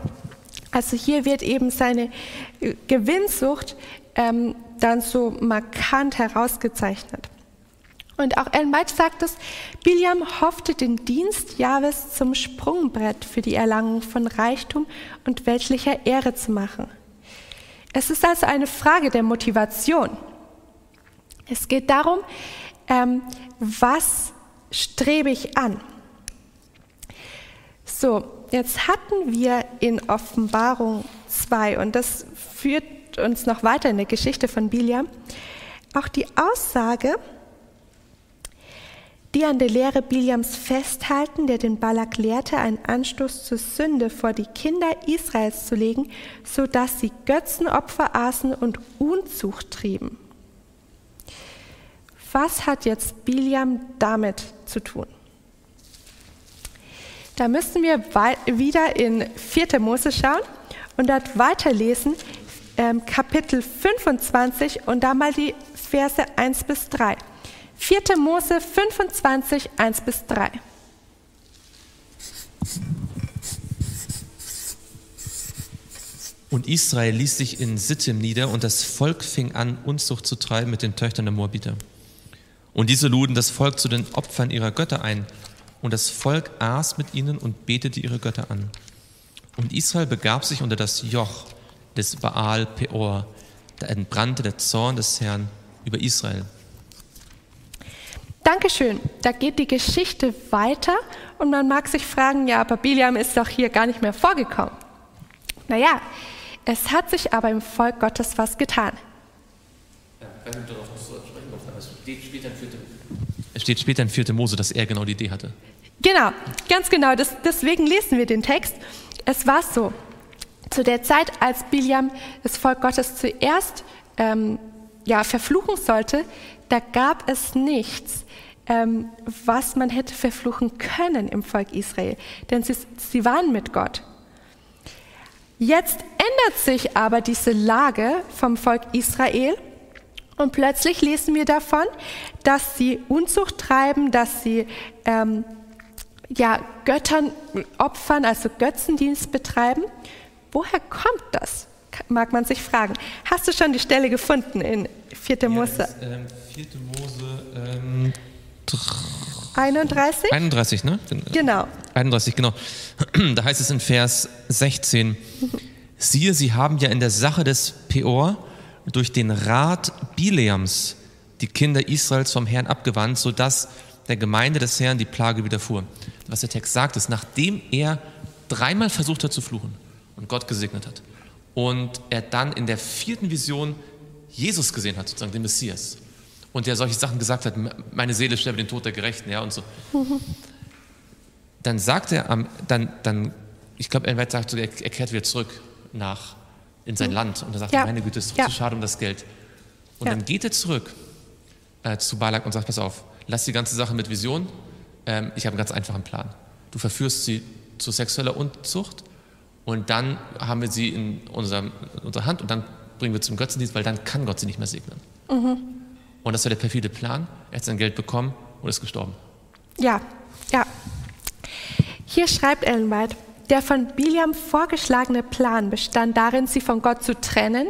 Also hier wird eben seine Gewinnsucht ähm, dann so markant herausgezeichnet. Und auch Ellen White sagt es, Biliam hoffte den Dienst Jahwes zum Sprungbrett für die Erlangung von Reichtum und weltlicher Ehre zu machen. Es ist also eine Frage der Motivation. Es geht darum, ähm, was strebe ich an? So, jetzt hatten wir in Offenbarung 2, und das führt uns noch weiter in der Geschichte von Biliam, auch die Aussage, die an der Lehre Biliams festhalten, der den Balak lehrte, einen Anstoß zur Sünde vor die Kinder Israels zu legen, so dass sie Götzenopfer aßen und Unzucht trieben. Was hat jetzt Biliam damit zu tun? Da müssen wir wieder in 4. Mose schauen und dort weiterlesen, ähm, Kapitel 25 und da mal die Verse 1 bis 3. 4. Mose 25, 1 bis 3. Und Israel ließ sich in Sittim nieder und das Volk fing an, Unzucht zu treiben mit den Töchtern der Moabiter. Und diese luden das Volk zu den Opfern ihrer Götter ein. Und das Volk aß mit ihnen und betete ihre Götter an. Und Israel begab sich unter das Joch des Baal Peor. Da entbrannte der Zorn des Herrn über Israel. Dankeschön. Da geht die Geschichte weiter und man mag sich fragen, ja, aber Biliam ist doch hier gar nicht mehr vorgekommen. Naja, es hat sich aber im Volk Gottes was getan. Ja, es steht später in 4. Mose, dass er genau die Idee hatte. Genau, ganz genau. Das, deswegen lesen wir den Text. Es war so, zu der Zeit, als Biliam das Volk Gottes zuerst ähm, ja, verfluchen sollte, da gab es nichts, ähm, was man hätte verfluchen können im Volk Israel, denn sie, sie waren mit Gott. Jetzt ändert sich aber diese Lage vom Volk Israel und plötzlich lesen wir davon, dass sie Unzucht treiben, dass sie ähm, ja, Göttern opfern, also Götzendienst betreiben. Woher kommt das? Mag man sich fragen. Hast du schon die Stelle gefunden in 4. Mose? Ist, ähm, 4. Mose ähm, 31? 31, ne? Genau. 31, genau. <clears throat> Da heißt es in Vers 16, siehe, sie haben ja in der Sache des Peor durch den Rat Bileams die Kinder Israels vom Herrn abgewandt, sodass der Gemeinde des Herrn die Plage widerfuhr. Was der Text sagt, ist, nachdem er dreimal versucht hat zu fluchen und Gott gesegnet hat und er dann in der vierten Vision Jesus gesehen hat, sozusagen den Messias, und der solche Sachen gesagt hat, meine Seele sterbe den Tod der Gerechten, ja, und so. <laughs> Dann sagt er, dann, dann ich glaube, er sagt sogar, er kehrt wieder zurück nach, in sein mhm. Land und er sagt, ja. meine Güte, es ist ja. zu schade um das Geld. Und ja. dann geht er zurück äh, zu Balak und sagt, pass auf, lass die ganze Sache mit Vision, ähm, ich habe einen ganz einfachen Plan. Du verführst sie zu sexueller Unzucht und dann haben wir sie in, unserem, in unserer Hand und dann bringen wir zum Götzendienst, weil dann kann Gott sie nicht mehr segnen. Mhm. Und das war der perfide Plan. Er hat sein Geld bekommen und ist gestorben. Ja, ja. Hier schreibt Ellen White, der von Biliam vorgeschlagene Plan bestand darin, sie von Gott zu trennen,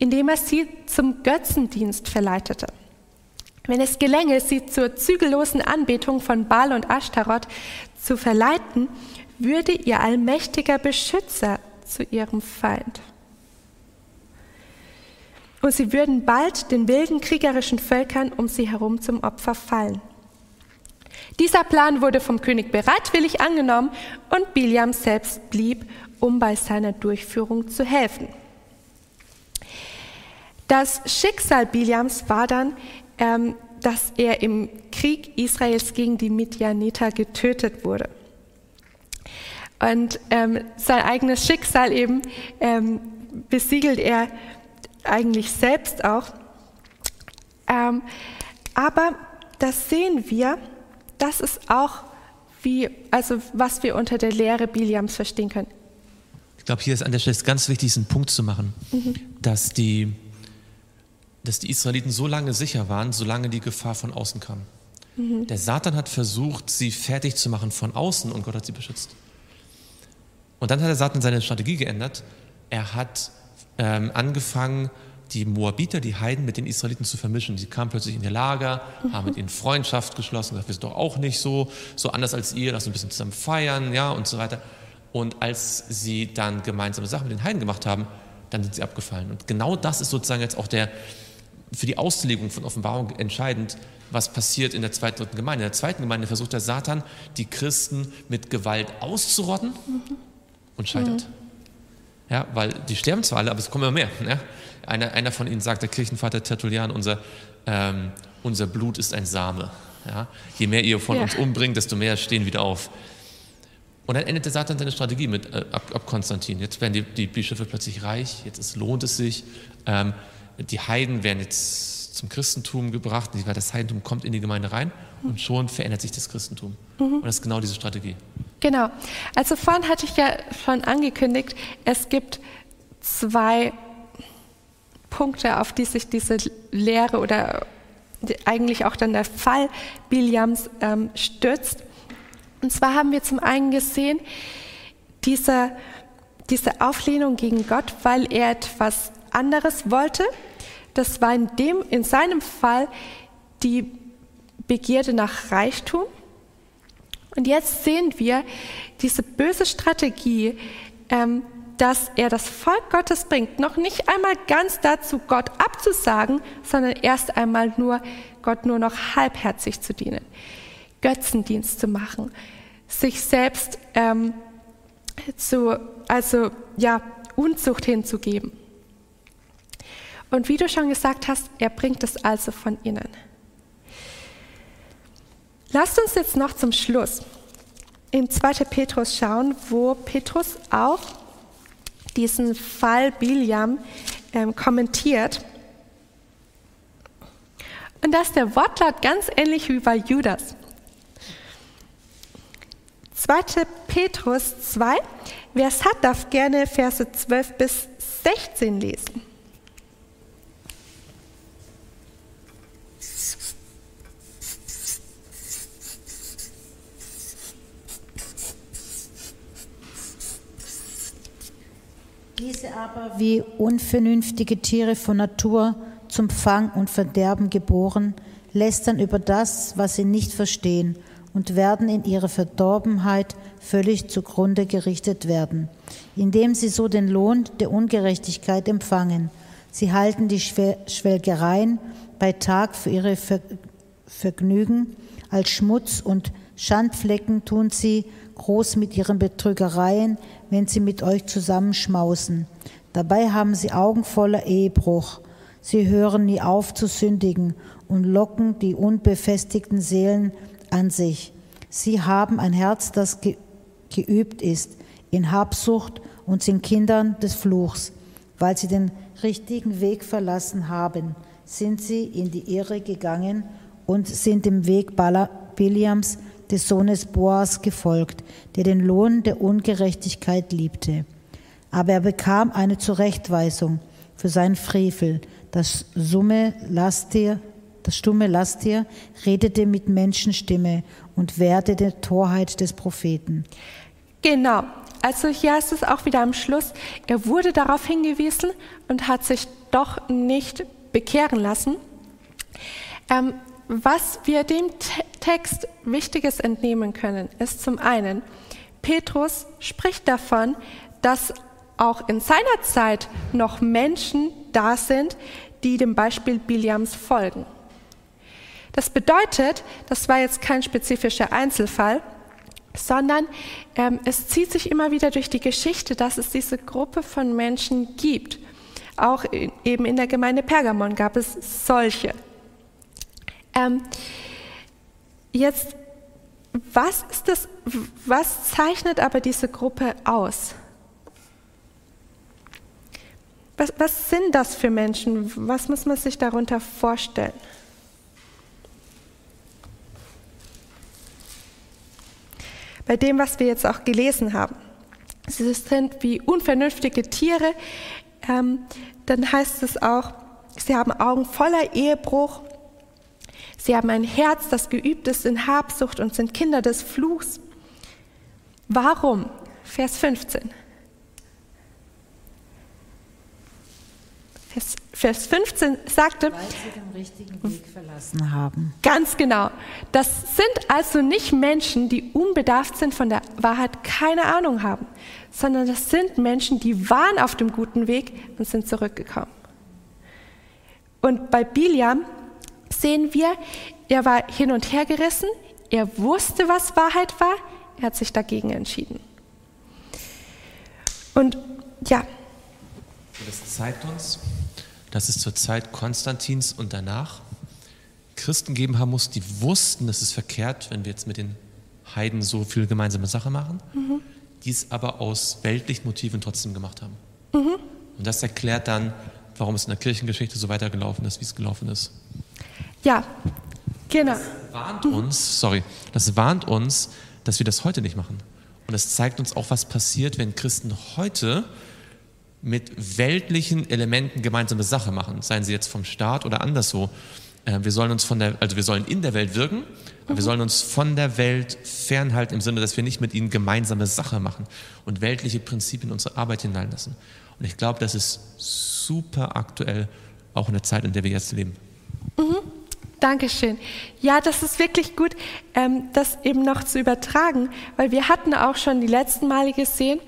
indem er sie zum Götzendienst verleitete. Wenn es gelänge, sie zur zügellosen Anbetung von Baal und Ashtaroth zu verleiten, würde ihr allmächtiger Beschützer zu ihrem Feind und sie würden bald den wilden kriegerischen Völkern um sie herum zum Opfer fallen. Dieser Plan wurde vom König bereitwillig angenommen und Biliam selbst blieb, um bei seiner Durchführung zu helfen. Das Schicksal Biliams war dann, ähm, dass er im Krieg Israels gegen die Midianiter getötet wurde. Und ähm, sein eigenes Schicksal eben ähm, besiegelt er eigentlich selbst auch. Ähm, aber das sehen wir, das ist auch wie, also was wir unter der Lehre Biliams verstehen können. Ich glaube, hier ist an der Stelle ganz wichtig, einen Punkt zu machen, mhm. dass, die, dass die Israeliten so lange sicher waren, solange die Gefahr von außen kam. Mhm. Der Satan hat versucht, sie fertig zu machen von außen und Gott hat sie beschützt. Und dann hat der Satan seine Strategie geändert. Er hat ähm, angefangen, die Moabiter, die Heiden mit den Israeliten zu vermischen. Sie kamen plötzlich in ihr Lager, haben mit ihnen Freundschaft geschlossen, gesagt, wir sind doch auch nicht so, so anders als ihr, lass uns ein bisschen zusammen feiern, ja, und so weiter. Und als sie dann gemeinsame Sachen mit den Heiden gemacht haben, dann sind sie abgefallen. Und genau das ist sozusagen jetzt auch der, für die Auslegung von Offenbarung entscheidend, was passiert in der zweiten, dritten Gemeinde. In der zweiten Gemeinde versucht der Satan, die Christen mit Gewalt auszurotten mhm. Und scheitert. Mhm. Ja, weil die sterben zwar alle, aber es kommen immer mehr. Ja? Einer, einer von ihnen sagt, der Kirchenvater Tertullian, unser, ähm, unser Blut ist ein Same. Ja? Je mehr ihr von ja. uns umbringt, desto mehr stehen wieder auf. Und dann endet der Satan seine Strategie mit äh, ab, ab, Konstantin. Jetzt werden die, die Bischöfe plötzlich reich, jetzt ist, lohnt es sich. Ähm, die Heiden werden jetzt zum Christentum gebracht, das Heidentum kommt in die Gemeinde rein und schon verändert sich das Christentum. Mhm. Und das ist genau diese Strategie. Genau. Also vorhin hatte ich ja schon angekündigt, es gibt zwei Punkte, auf die sich diese Lehre oder eigentlich auch dann der Fall Biliams ähm, stützt. Und zwar haben wir zum einen gesehen, diese, diese Auflehnung gegen Gott, weil er etwas anderes wollte. Das war in, dem, in seinem Fall die Begierde nach Reichtum. Und jetzt sehen wir diese böse Strategie, ähm, dass er das Volk Gottes bringt, noch nicht einmal ganz dazu, Gott abzusagen, sondern erst einmal nur Gott nur noch halbherzig zu dienen. Götzendienst zu machen, sich selbst ähm, zu, also ja, Unzucht hinzugeben. Und wie du schon gesagt hast, er bringt es also von innen. Lasst uns jetzt noch zum Schluss im 2. Petrus schauen, wo Petrus auch diesen Fall Biliam ähm, kommentiert. Und da ist der Wortlaut ganz ähnlich wie bei Judas. 2. Petrus 2, wer es hat, darf gerne Verse 12 bis 16 lesen. Diese aber wie unvernünftige Tiere von Natur zum Fang und Verderben geboren, lästern über das, was sie nicht verstehen und werden in ihrer Verdorbenheit völlig zugrunde gerichtet werden, indem sie so den Lohn der Ungerechtigkeit empfangen. Sie halten die Schwelgereien bei Tag für ihre Vergnügen, als Schmutz und Schandflecken tun sie groß mit ihren Betrügereien, wenn sie mit euch zusammenschmausen. Dabei haben sie Augen voller Ehebruch. Sie hören nie auf zu sündigen und locken die unbefestigten Seelen an sich. Sie haben ein Herz, das ge geübt ist in Habsucht und sind Kindern des Fluchs. Weil sie den richtigen Weg verlassen haben, sind sie in die Irre gegangen und sind dem Weg Biliams des Sohnes Boas gefolgt, der den Lohn der Ungerechtigkeit liebte. Aber er bekam eine Zurechtweisung für seinen Frevel. Das Summe Lastir, das stumme Lastir redete mit Menschenstimme und wehrte der Torheit des Propheten. Genau. Also hier ist es auch wieder am Schluss, er wurde darauf hingewiesen und hat sich doch nicht bekehren lassen. Ähm, was wir dem Text Wichtiges entnehmen können, ist zum einen, Petrus spricht davon, dass auch in seiner Zeit noch Menschen da sind, die dem Beispiel Biliams folgen. Das bedeutet, das war jetzt kein spezifischer Einzelfall, sondern ähm, es zieht sich immer wieder durch die Geschichte, dass es diese Gruppe von Menschen gibt. Auch in, eben in der Gemeinde Pergamon gab es solche. Ähm, jetzt, was ist das, was zeichnet aber diese Gruppe aus? Was, was sind das für Menschen? Was muss man sich darunter vorstellen? Bei dem, was wir jetzt auch gelesen haben. Sie sind wie unvernünftige Tiere. Ähm, dann heißt es auch, sie haben Augen voller Ehebruch Sie haben ein Herz, das geübt ist in Habsucht und sind Kinder des Fluchs. Warum? Vers 15. Vers Vers 15 sagte, Weil sie den richtigen Weg verlassen haben. Ganz genau. Das sind also nicht Menschen, die unbedarft sind von der Wahrheit, keine Ahnung haben, sondern das sind Menschen, die waren auf dem guten Weg und sind zurückgekommen. Und bei Biliam sehen wir, er war hin und her gerissen, er wusste, was Wahrheit war, er hat sich dagegen entschieden. Und ja, das zeigt uns, dass es zur Zeit Konstantins und danach Christen geben haben muss, die wussten, es ist verkehrt, wenn wir jetzt mit den Heiden so viel gemeinsame Sache machen, die es aber aus weltlichen Motiven trotzdem gemacht haben. Und das erklärt dann, warum es in der Kirchengeschichte so weitergelaufen ist, wie es gelaufen ist. Ja, genau. warnt uns, sorry, das warnt uns, dass wir das heute nicht machen. Und es zeigt uns auch, was passiert, wenn Christen heute mit weltlichen Elementen gemeinsame Sache machen, seien sie jetzt vom Staat oder anderswo. Äh, Wir sollen uns von der, also wir sollen in der Welt wirken, aber wir sollen uns von der Welt fernhalten im Sinne, dass wir nicht mit ihnen gemeinsame Sache machen und weltliche Prinzipien in unsere Arbeit hineinlassen. Und ich glaube, das ist super aktuell, auch in der Zeit, in der wir jetzt leben. Dankeschön. Ja, das ist wirklich gut, ähm, das eben noch zu übertragen, weil wir hatten auch schon die letzten Male gesehen,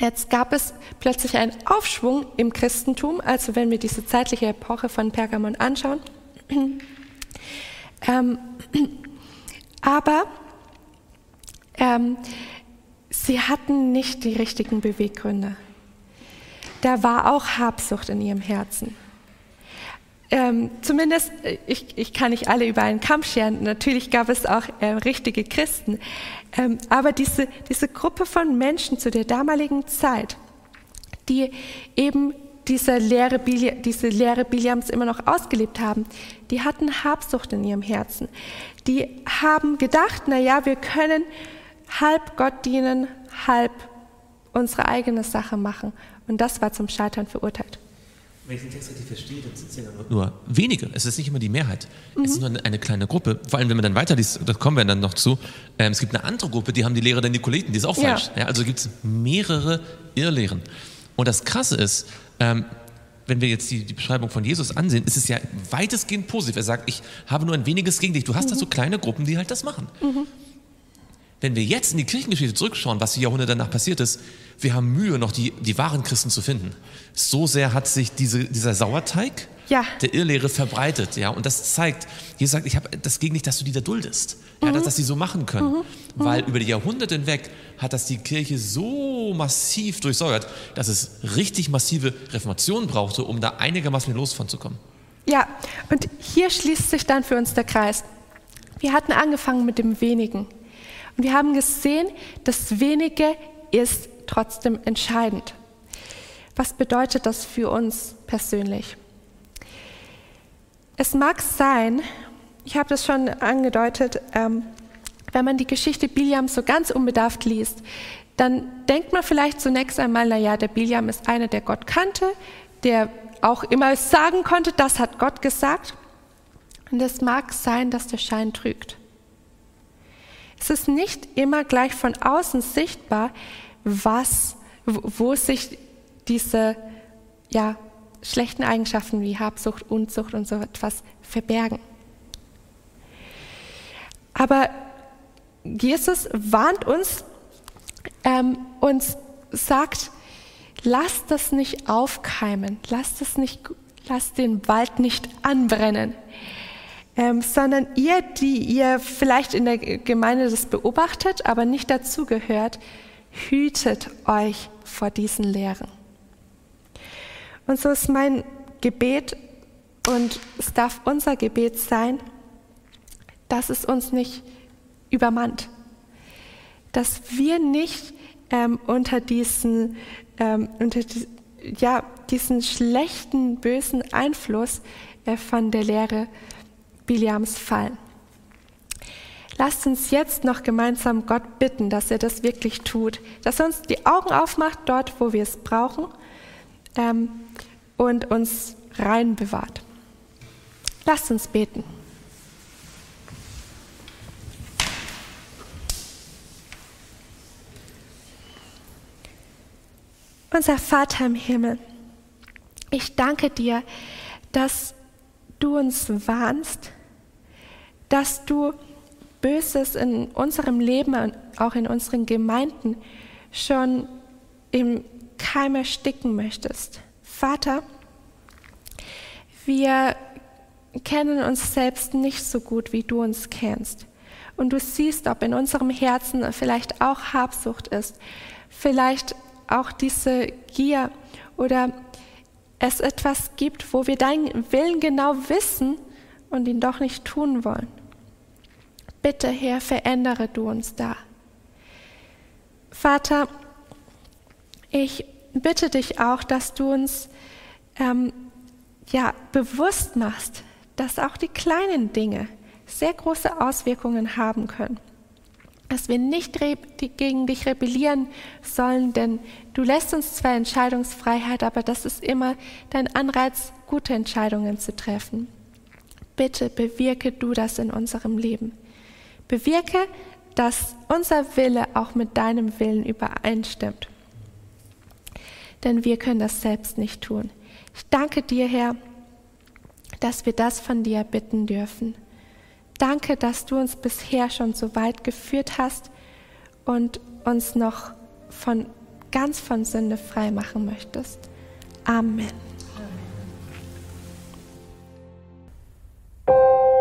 jetzt gab es plötzlich einen Aufschwung im Christentum, also wenn wir diese zeitliche Epoche von Pergamon anschauen. <clears throat> ähm, <clears throat> aber ähm, sie hatten nicht die richtigen Beweggründe. Da war auch Habsucht in ihrem Herzen. Ähm, zumindest, äh, ich, ich kann nicht alle über einen Kamm scheren. Natürlich gab es auch äh, richtige Christen. Ähm, aber diese, diese Gruppe von Menschen zu der damaligen Zeit, die eben diese Lehre, diese Lehre Biliams immer noch ausgelebt haben, die hatten Habsucht in ihrem Herzen. Die haben gedacht, na ja, wir können halb Gott dienen, halb unsere eigene Sache machen. Und das war zum Scheitern verurteilt. Wenn ich den Text richtig verstehe, dann sind es ja nur wenige. Es ist nicht immer die Mehrheit. Es ist nur eine, eine kleine Gruppe. Vor allem, wenn man dann weiterliest, da kommen wir dann noch zu. Ähm, es gibt eine andere Gruppe, die haben die Lehre der Nikoliten, die ist auch Ja. falsch. Ja, also gibt es mehrere Irrlehren. Und das Krasse ist, ähm, wenn wir jetzt die, die Beschreibung von Jesus ansehen, ist es ja weitestgehend positiv. Er sagt, ich habe nur ein weniges gegen dich. Du hast da so kleine Gruppen, die halt das machen. Wenn wir jetzt in die Kirchengeschichte zurückschauen, was die Jahrhunderte danach passiert ist, wir haben Mühe, noch die, die wahren Christen zu finden. So sehr hat sich diese, dieser Sauerteig Ja. der Irrlehre verbreitet. Ja? Und das zeigt, Jesus sagt, ich habe das gegen nicht, dass du die da duldest. Ja, dass, dass sie so machen können. Weil über die Jahrhunderte hinweg hat das die Kirche so massiv durchsäuert, dass es richtig massive Reformationen brauchte, um da einigermaßen los von zu kommen. Ja, und hier schließt sich dann für uns der Kreis. Wir hatten angefangen mit dem Wenigen. Und wir haben gesehen, das Wenige ist trotzdem entscheidend. Was bedeutet das für uns persönlich? Es mag sein, ich habe das schon angedeutet, ähm, wenn man die Geschichte Biliams so ganz unbedarft liest, dann denkt man vielleicht zunächst einmal, naja, der Biliam ist einer, der Gott kannte, der auch immer sagen konnte, das hat Gott gesagt. Und es mag sein, dass der Schein trügt. Es ist nicht immer gleich von außen sichtbar, was, wo sich diese ja, schlechten Eigenschaften wie Habsucht, Unzucht und so etwas verbergen. Aber Jesus warnt uns ähm, und sagt, lasst das nicht aufkeimen, lasst, das lasst den Wald nicht anbrennen, ähm, sondern ihr, die ihr vielleicht in der Gemeinde das beobachtet, aber nicht dazugehört, hütet euch vor diesen Lehren. Und so ist mein Gebet und es darf unser Gebet sein, dass es uns nicht übermannt, dass wir nicht ähm, unter diesen, ähm, unter die, ja, diesen schlechten, bösen Einfluss äh, von der Lehre Biliams fallen. Lasst uns jetzt noch gemeinsam Gott bitten, dass er das wirklich tut, dass er uns die Augen aufmacht dort, wo wir es brauchen ähm, und uns rein bewahrt. Lasst uns beten. Unser Vater im Himmel, Ich danke dir, dass du uns warnst, dass du Böses in unserem Leben und auch in unseren Gemeinden schon im Keim ersticken möchtest. Vater, wir kennen uns selbst nicht so gut, wie du uns kennst. Und du siehst, ob in unserem Herzen vielleicht auch Habsucht ist, vielleicht auch diese Gier oder es etwas gibt, wo wir deinen Willen genau wissen und ihn doch nicht tun wollen. Bitte, Herr, verändere du uns da. Vater, ich bitte dich auch, dass du uns ähm, ja, bewusst machst, dass auch die kleinen Dinge sehr große Auswirkungen haben können. Dass wir nicht gegen dich rebellieren sollen, denn du lässt uns zwar Entscheidungsfreiheit, aber das ist immer dein Anreiz, gute Entscheidungen zu treffen. Bitte bewirke du das in unserem Leben. Bewirke, dass unser Wille auch mit deinem Willen übereinstimmt. Denn wir können das selbst nicht tun. Ich danke dir, Herr, dass wir das von dir bitten dürfen. Danke, dass du uns bisher schon so weit geführt hast und uns noch von ganz von Sünde frei machen möchtest. Amen. Amen.